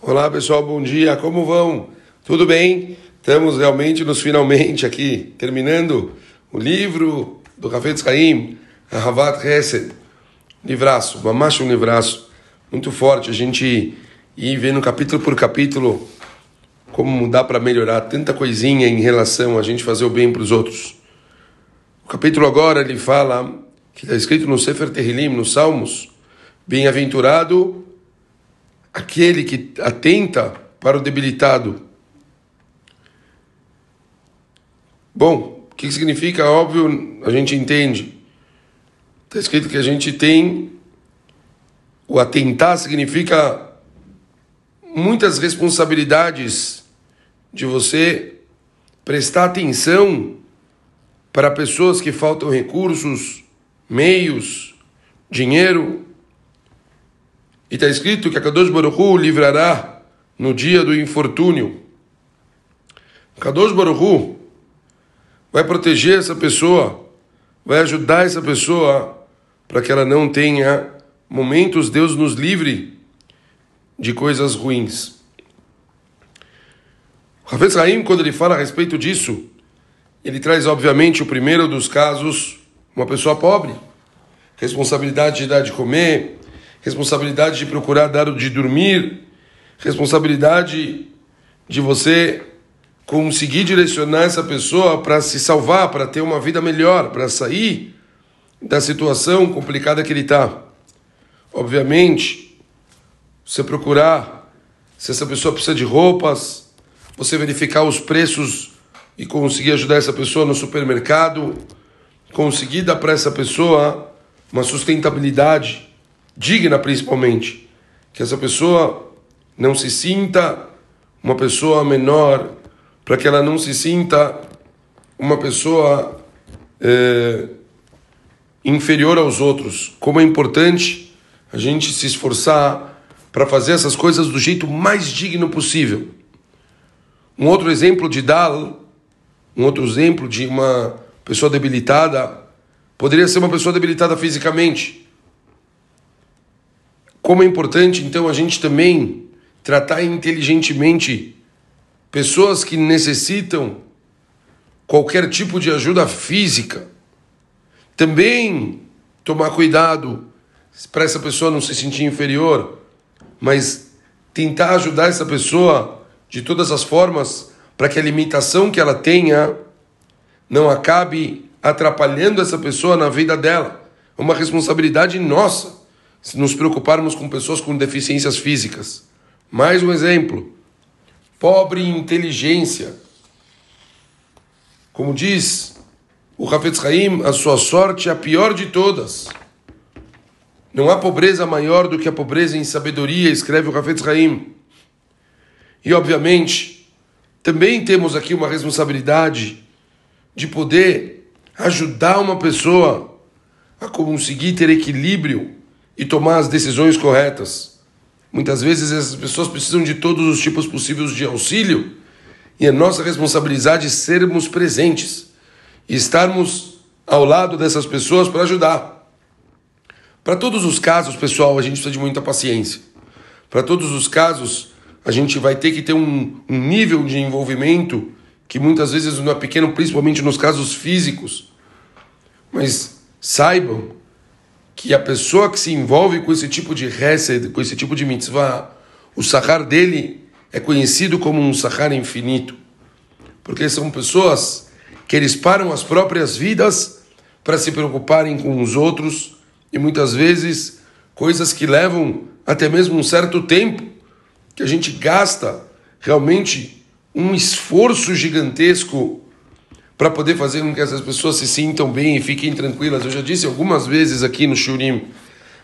Olá pessoal, bom dia, como vão? Tudo bem? Estamos realmente nos finalmente aqui, terminando o livro do Rafetz Chaim, Havat Hesed, livraço, mamacho um livraço, muito forte, a gente ir vendo capítulo por capítulo como dá para melhorar tanta coisinha em relação a gente fazer o bem para os outros. O capítulo agora ele fala, que está escrito no Sefer Terrilim, nos Salmos, bem-aventurado aquele que atenta para o debilitado. Bom, o que significa? Óbvio, a gente entende. Está escrito que a gente tem. O atentar significa muitas responsabilidades de você prestar atenção para pessoas que faltam recursos, meios, dinheiro. E está escrito que a Kadosh Baruchu livrará no dia do infortúnio. Kadosh Baruchu vai proteger essa pessoa, vai ajudar essa pessoa para que ela não tenha momentos, Deus nos livre de coisas ruins. Hafez Haim, quando ele fala a respeito disso, ele traz, obviamente, o primeiro dos casos, uma pessoa pobre, responsabilidade de dar de comer, responsabilidade de procurar dar o de dormir, responsabilidade de você conseguir direcionar essa pessoa para se salvar, para ter uma vida melhor, para sair da situação complicada que ele está. Obviamente, você procurar se essa pessoa precisa de roupas, você verificar os preços e conseguir ajudar essa pessoa no supermercado, conseguir dar para essa pessoa uma sustentabilidade digna principalmente, que essa pessoa não se sinta uma pessoa menor, para que ela não se sinta uma pessoa é, inferior aos outros. Como é importante a gente se esforçar para fazer essas coisas do jeito mais digno possível. Um outro exemplo de Dal, um outro exemplo de uma pessoa debilitada, poderia ser uma pessoa debilitada fisicamente como é importante, então, a gente também tratar inteligentemente pessoas que necessitam qualquer tipo de ajuda física. Também tomar cuidado para essa pessoa não se sentir inferior, mas tentar ajudar essa pessoa de todas as formas para que a limitação que ela tenha não acabe atrapalhando essa pessoa na vida dela. É uma responsabilidade nossa nos preocuparmos com pessoas com deficiências físicas. Mais um exemplo: pobre inteligência. Como diz o Hafetz Haim, a sua sorte é a pior de todas. Não há pobreza maior do que a pobreza em sabedoria, escreve o Hafetz Haim. E, obviamente, também temos aqui uma responsabilidade de poder ajudar uma pessoa a conseguir ter equilíbrio e tomar as decisões corretas. Muitas vezes essas pessoas precisam de todos os tipos possíveis de auxílio e é nossa responsabilidade sermos presentes e estarmos ao lado dessas pessoas para ajudar. Para todos os casos, pessoal, a gente precisa de muita paciência. Para todos os casos, a gente vai ter que ter um, um nível de envolvimento que muitas vezes não é pequeno, principalmente nos casos físicos. Mas saibam que a pessoa que se envolve com esse tipo de hesed, com esse tipo de mitzvah, o sahar dele é conhecido como um sahar infinito. Porque são pessoas que eles param as próprias vidas para se preocuparem com os outros e muitas vezes coisas que levam até mesmo um certo tempo, que a gente gasta realmente um esforço gigantesco para poder fazer com que essas pessoas se sintam bem e fiquem tranquilas. Eu já disse algumas vezes aqui no Shurim,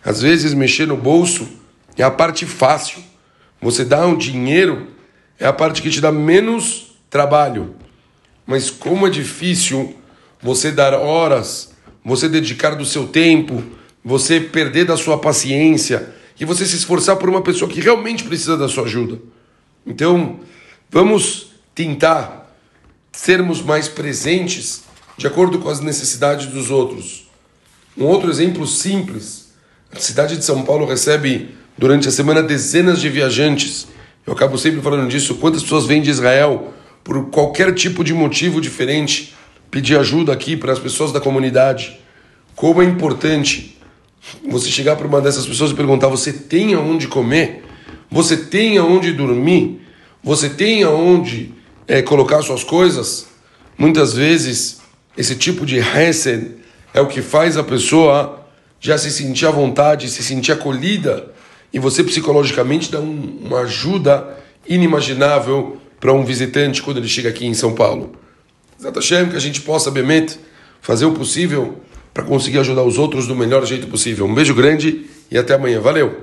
às vezes mexer no bolso é a parte fácil. Você dá um dinheiro é a parte que te dá menos trabalho. Mas como é difícil você dar horas, você dedicar do seu tempo, você perder da sua paciência e você se esforçar por uma pessoa que realmente precisa da sua ajuda. Então, vamos tentar sermos mais presentes de acordo com as necessidades dos outros. Um outro exemplo simples: a cidade de São Paulo recebe durante a semana dezenas de viajantes Eu acabo sempre falando disso. Quantas pessoas vêm de Israel por qualquer tipo de motivo diferente pedir ajuda aqui para as pessoas da comunidade? Como é importante você chegar para uma dessas pessoas e perguntar: você tem aonde comer? Você tem aonde dormir? Você tem aonde é, colocar suas coisas? Muitas vezes, esse tipo de hesed é o que faz a pessoa já se sentir à vontade, se sentir acolhida e você psicologicamente dá um, uma ajuda inimaginável para um visitante quando ele chega aqui em São Paulo. Hashem, que a gente possa, Bemet, fazer o possível para conseguir ajudar os outros do melhor jeito possível. Um beijo grande e até amanhã. Valeu!